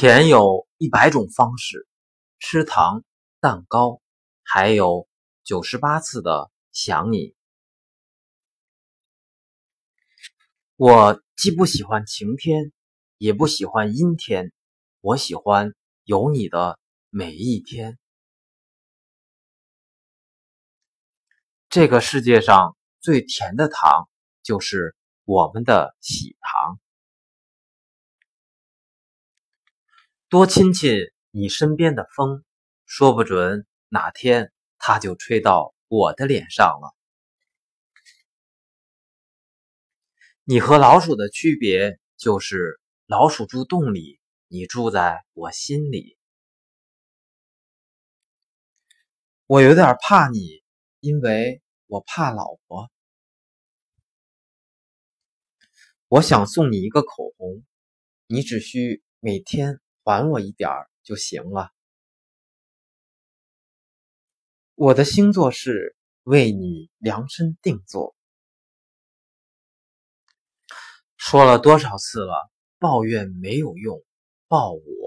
甜有一百种方式，吃糖、蛋糕，还有九十八次的想你。我既不喜欢晴天，也不喜欢阴天，我喜欢有你的每一天。这个世界上最甜的糖，就是我们的喜多亲亲你身边的风，说不准哪天它就吹到我的脸上了。你和老鼠的区别就是，老鼠住洞里，你住在我心里。我有点怕你，因为我怕老婆。我想送你一个口红，你只需每天。还我一点儿就行了。我的星座是为你量身定做。说了多少次了，抱怨没有用，抱我。